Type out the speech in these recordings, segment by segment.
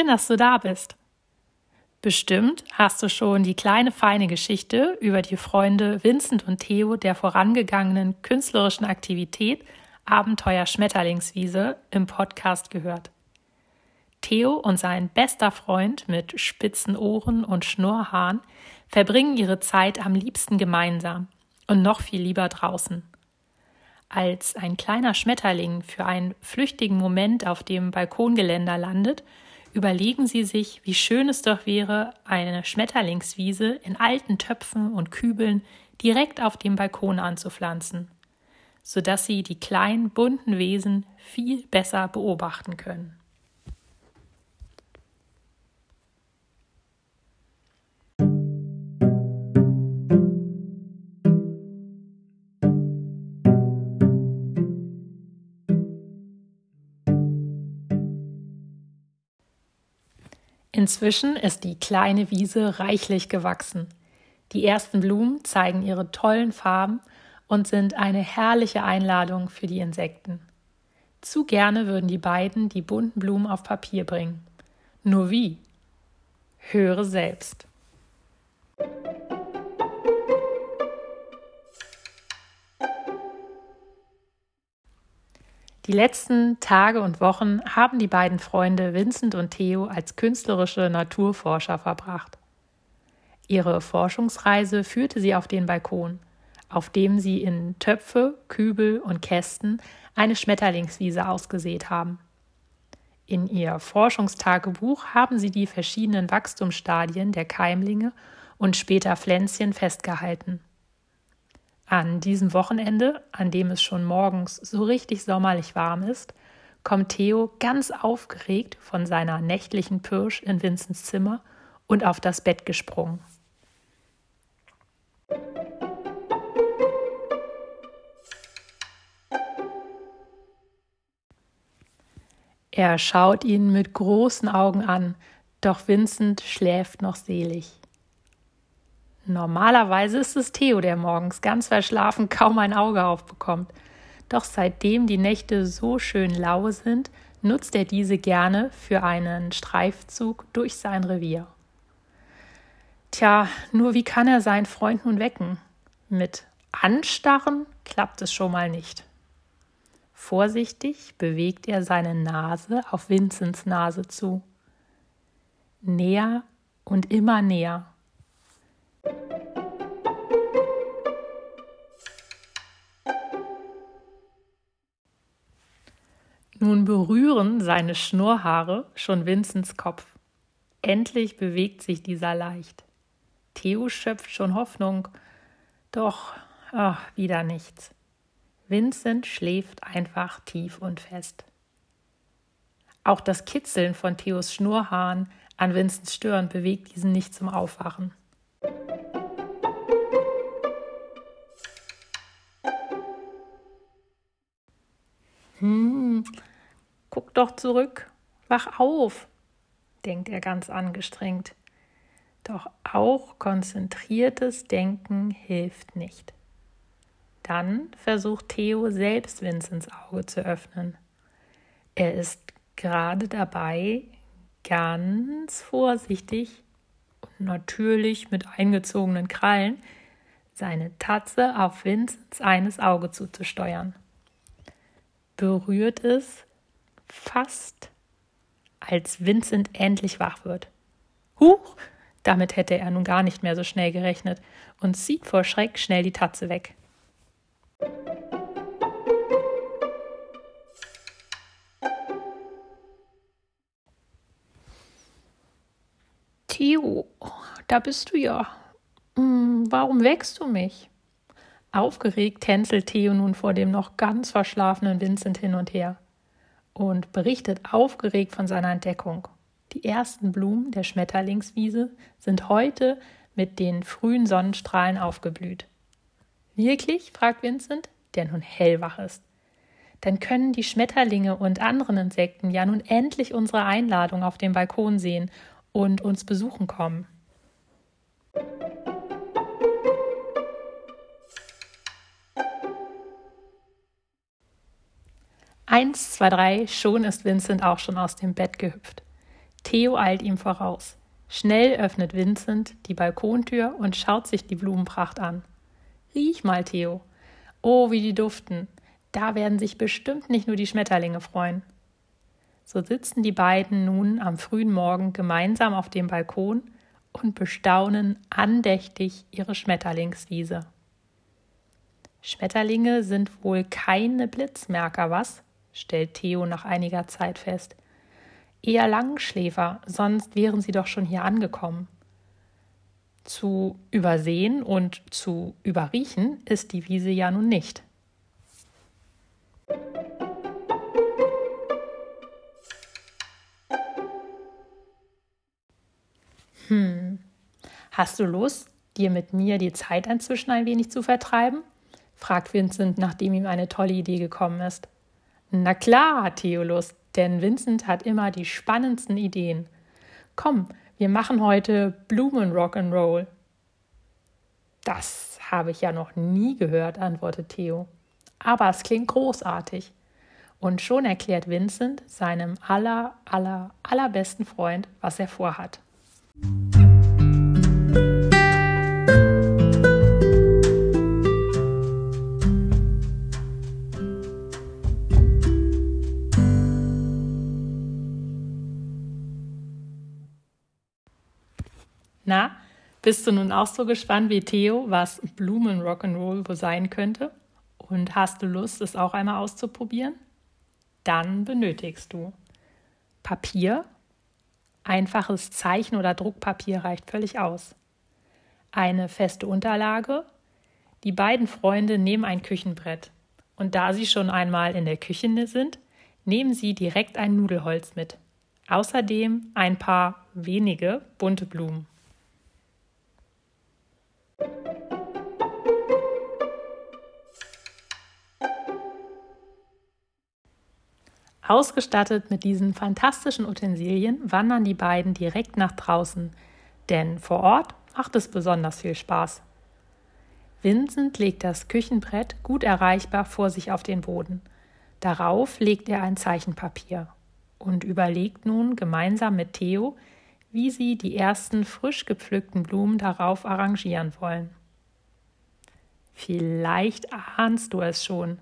Schön, dass du da bist. Bestimmt hast du schon die kleine feine Geschichte über die Freunde Vincent und Theo der vorangegangenen künstlerischen Aktivität Abenteuer Schmetterlingswiese im Podcast gehört. Theo und sein bester Freund mit spitzen Ohren und Schnurrhaaren verbringen ihre Zeit am liebsten gemeinsam und noch viel lieber draußen. Als ein kleiner Schmetterling für einen flüchtigen Moment auf dem Balkongeländer landet, überlegen sie sich, wie schön es doch wäre, eine Schmetterlingswiese in alten Töpfen und Kübeln direkt auf dem Balkon anzupflanzen, sodass sie die kleinen bunten Wesen viel besser beobachten können. Inzwischen ist die kleine Wiese reichlich gewachsen. Die ersten Blumen zeigen ihre tollen Farben und sind eine herrliche Einladung für die Insekten. Zu gerne würden die beiden die bunten Blumen auf Papier bringen. Nur wie? Höre selbst. Die letzten Tage und Wochen haben die beiden Freunde Vincent und Theo als künstlerische Naturforscher verbracht. Ihre Forschungsreise führte sie auf den Balkon, auf dem sie in Töpfe, Kübel und Kästen eine Schmetterlingswiese ausgesät haben. In ihr Forschungstagebuch haben sie die verschiedenen Wachstumsstadien der Keimlinge und später Pflänzchen festgehalten. An diesem Wochenende, an dem es schon morgens so richtig sommerlich warm ist, kommt Theo ganz aufgeregt von seiner nächtlichen Pirsch in Vinzens Zimmer und auf das Bett gesprungen. Er schaut ihn mit großen Augen an, doch Vincent schläft noch selig. Normalerweise ist es Theo, der morgens ganz verschlafen kaum ein Auge aufbekommt. Doch seitdem die Nächte so schön lau sind, nutzt er diese gerne für einen Streifzug durch sein Revier. Tja, nur wie kann er seinen Freund nun wecken? Mit Anstarren klappt es schon mal nicht. Vorsichtig bewegt er seine Nase auf Vinzens Nase zu. Näher und immer näher. Nun berühren seine Schnurrhaare schon Vinzens Kopf. Endlich bewegt sich dieser leicht. Theo schöpft schon Hoffnung, doch ach, wieder nichts. Vincent schläft einfach tief und fest. Auch das Kitzeln von Theos Schnurrhaaren an Vincents Stirn bewegt diesen nicht zum Aufwachen. Hm, guck doch zurück, wach auf, denkt er ganz angestrengt. Doch auch konzentriertes Denken hilft nicht. Dann versucht Theo selbst Vincents Auge zu öffnen. Er ist gerade dabei, ganz vorsichtig und natürlich mit eingezogenen Krallen seine Tatze auf Vincents eines Auge zuzusteuern berührt es fast, als Vincent endlich wach wird. Huch! Damit hätte er nun gar nicht mehr so schnell gerechnet und zieht vor Schreck schnell die Tatze weg. Theo, da bist du ja. Hm, warum wächst du mich? Aufgeregt tänzelt Theo nun vor dem noch ganz verschlafenen Vincent hin und her und berichtet aufgeregt von seiner Entdeckung. Die ersten Blumen der Schmetterlingswiese sind heute mit den frühen Sonnenstrahlen aufgeblüht. Wirklich? fragt Vincent, der nun hellwach ist. Dann können die Schmetterlinge und anderen Insekten ja nun endlich unsere Einladung auf dem Balkon sehen und uns besuchen kommen. Eins, zwei, drei, schon ist Vincent auch schon aus dem Bett gehüpft. Theo eilt ihm voraus. Schnell öffnet Vincent die Balkontür und schaut sich die Blumenpracht an. Riech mal, Theo. Oh, wie die duften. Da werden sich bestimmt nicht nur die Schmetterlinge freuen. So sitzen die beiden nun am frühen Morgen gemeinsam auf dem Balkon und bestaunen andächtig ihre Schmetterlingswiese. Schmetterlinge sind wohl keine Blitzmerker, was? Stellt Theo nach einiger Zeit fest. Eher Langschläfer, sonst wären sie doch schon hier angekommen. Zu übersehen und zu überriechen ist die Wiese ja nun nicht. Hm, hast du Lust, dir mit mir die Zeit inzwischen ein wenig zu vertreiben? fragt Vincent, nachdem ihm eine tolle Idee gekommen ist. Na klar hat Theo Lust, denn Vincent hat immer die spannendsten Ideen. Komm, wir machen heute Blumen Rock'n'Roll. Das habe ich ja noch nie gehört, antwortet Theo. Aber es klingt großartig. Und schon erklärt Vincent seinem aller, aller, allerbesten Freund, was er vorhat. Na, bist du nun auch so gespannt wie Theo, was Blumen Rock'n'Roll wohl sein könnte? Und hast du Lust, es auch einmal auszuprobieren? Dann benötigst du Papier, einfaches Zeichen- oder Druckpapier reicht völlig aus. Eine feste Unterlage. Die beiden Freunde nehmen ein Küchenbrett. Und da sie schon einmal in der Küche sind, nehmen sie direkt ein Nudelholz mit. Außerdem ein paar wenige bunte Blumen. Ausgestattet mit diesen fantastischen Utensilien wandern die beiden direkt nach draußen, denn vor Ort macht es besonders viel Spaß. Vincent legt das Küchenbrett gut erreichbar vor sich auf den Boden. Darauf legt er ein Zeichenpapier und überlegt nun gemeinsam mit Theo, wie sie die ersten frisch gepflückten Blumen darauf arrangieren wollen. Vielleicht ahnst du es schon.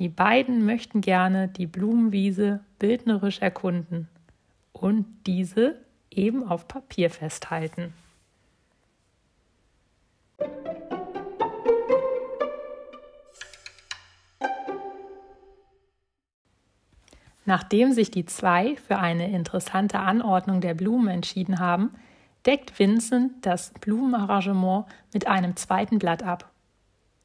Die beiden möchten gerne die Blumenwiese bildnerisch erkunden und diese eben auf Papier festhalten. Nachdem sich die zwei für eine interessante Anordnung der Blumen entschieden haben, deckt Vincent das Blumenarrangement mit einem zweiten Blatt ab.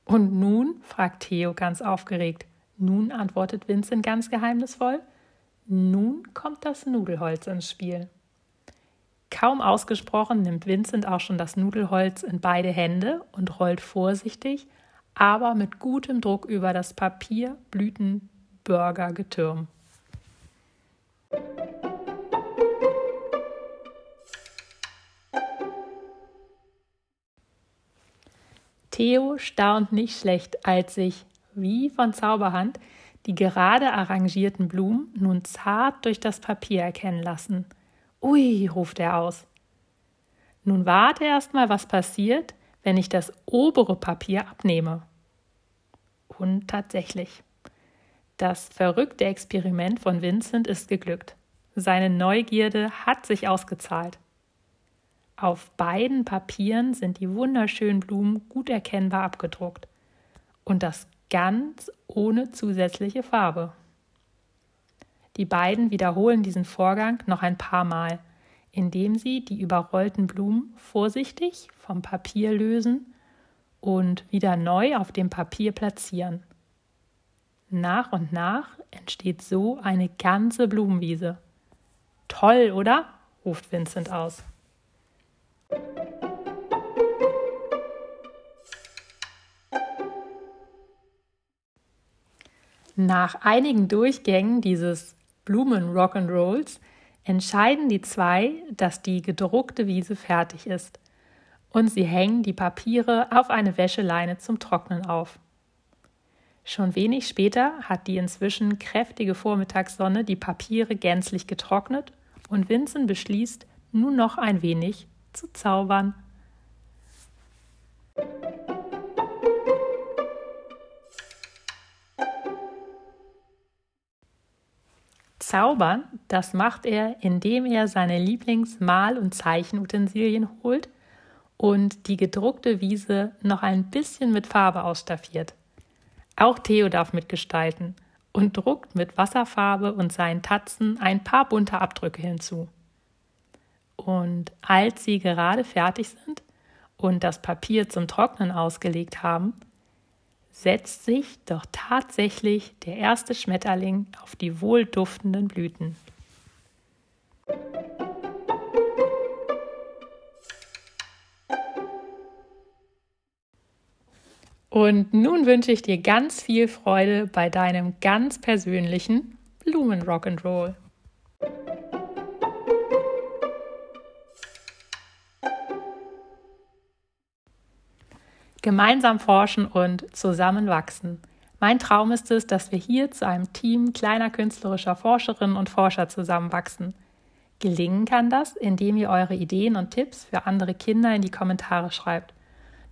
Und nun? fragt Theo ganz aufgeregt. Nun, antwortet Vincent ganz geheimnisvoll, nun kommt das Nudelholz ins Spiel. Kaum ausgesprochen nimmt Vincent auch schon das Nudelholz in beide Hände und rollt vorsichtig, aber mit gutem Druck über das Papierblütenburger-Getürm. Theo staunt nicht schlecht, als sich wie von Zauberhand die gerade arrangierten Blumen nun zart durch das Papier erkennen lassen. Ui, ruft er aus. Nun warte erst mal, was passiert, wenn ich das obere Papier abnehme. Und tatsächlich. Das verrückte Experiment von Vincent ist geglückt. Seine Neugierde hat sich ausgezahlt. Auf beiden Papieren sind die wunderschönen Blumen gut erkennbar abgedruckt. Und das ganz ohne zusätzliche Farbe. Die beiden wiederholen diesen Vorgang noch ein paar Mal, indem sie die überrollten Blumen vorsichtig vom Papier lösen und wieder neu auf dem Papier platzieren. Nach und nach entsteht so eine ganze Blumenwiese. Toll, oder? ruft Vincent aus. Nach einigen Durchgängen dieses Blumen Rock'n'Rolls entscheiden die zwei, dass die gedruckte Wiese fertig ist. Und sie hängen die Papiere auf eine Wäscheleine zum Trocknen auf. Schon wenig später hat die inzwischen kräftige Vormittagssonne die Papiere gänzlich getrocknet und Vincent beschließt, nun noch ein wenig zu zaubern. Zaubern, das macht er, indem er seine Lieblingsmal- und Zeichenutensilien holt und die gedruckte Wiese noch ein bisschen mit Farbe ausstaffiert. Auch Theo darf mitgestalten und druckt mit Wasserfarbe und seinen Tatzen ein paar bunte Abdrücke hinzu. Und als sie gerade fertig sind und das Papier zum Trocknen ausgelegt haben, setzt sich doch tatsächlich der erste Schmetterling auf die wohlduftenden Blüten. Und nun wünsche ich dir ganz viel Freude bei deinem ganz persönlichen Blumen Rock'n'Roll. Gemeinsam forschen und zusammen wachsen. Mein Traum ist es, dass wir hier zu einem Team kleiner künstlerischer Forscherinnen und Forscher zusammenwachsen. Gelingen kann das, indem ihr eure Ideen und Tipps für andere Kinder in die Kommentare schreibt.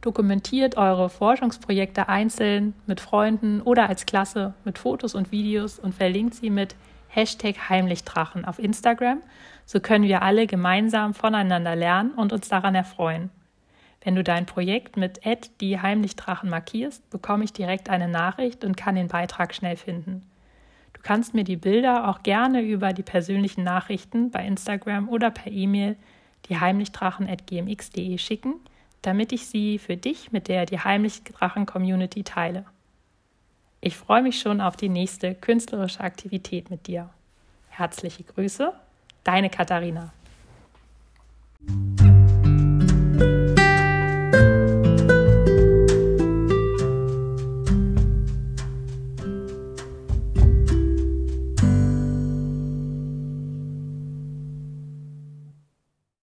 Dokumentiert eure Forschungsprojekte einzeln, mit Freunden oder als Klasse mit Fotos und Videos und verlinkt sie mit Hashtag Heimlichdrachen auf Instagram. So können wir alle gemeinsam voneinander lernen und uns daran erfreuen. Wenn du dein Projekt mit die Heimlichdrachen markierst, bekomme ich direkt eine Nachricht und kann den Beitrag schnell finden. Du kannst mir die Bilder auch gerne über die persönlichen Nachrichten bei Instagram oder per E-Mail die heimlichdrachen.gmx.de schicken, damit ich sie für dich mit der die Heimlichdrachen Community teile. Ich freue mich schon auf die nächste künstlerische Aktivität mit dir. Herzliche Grüße, deine Katharina.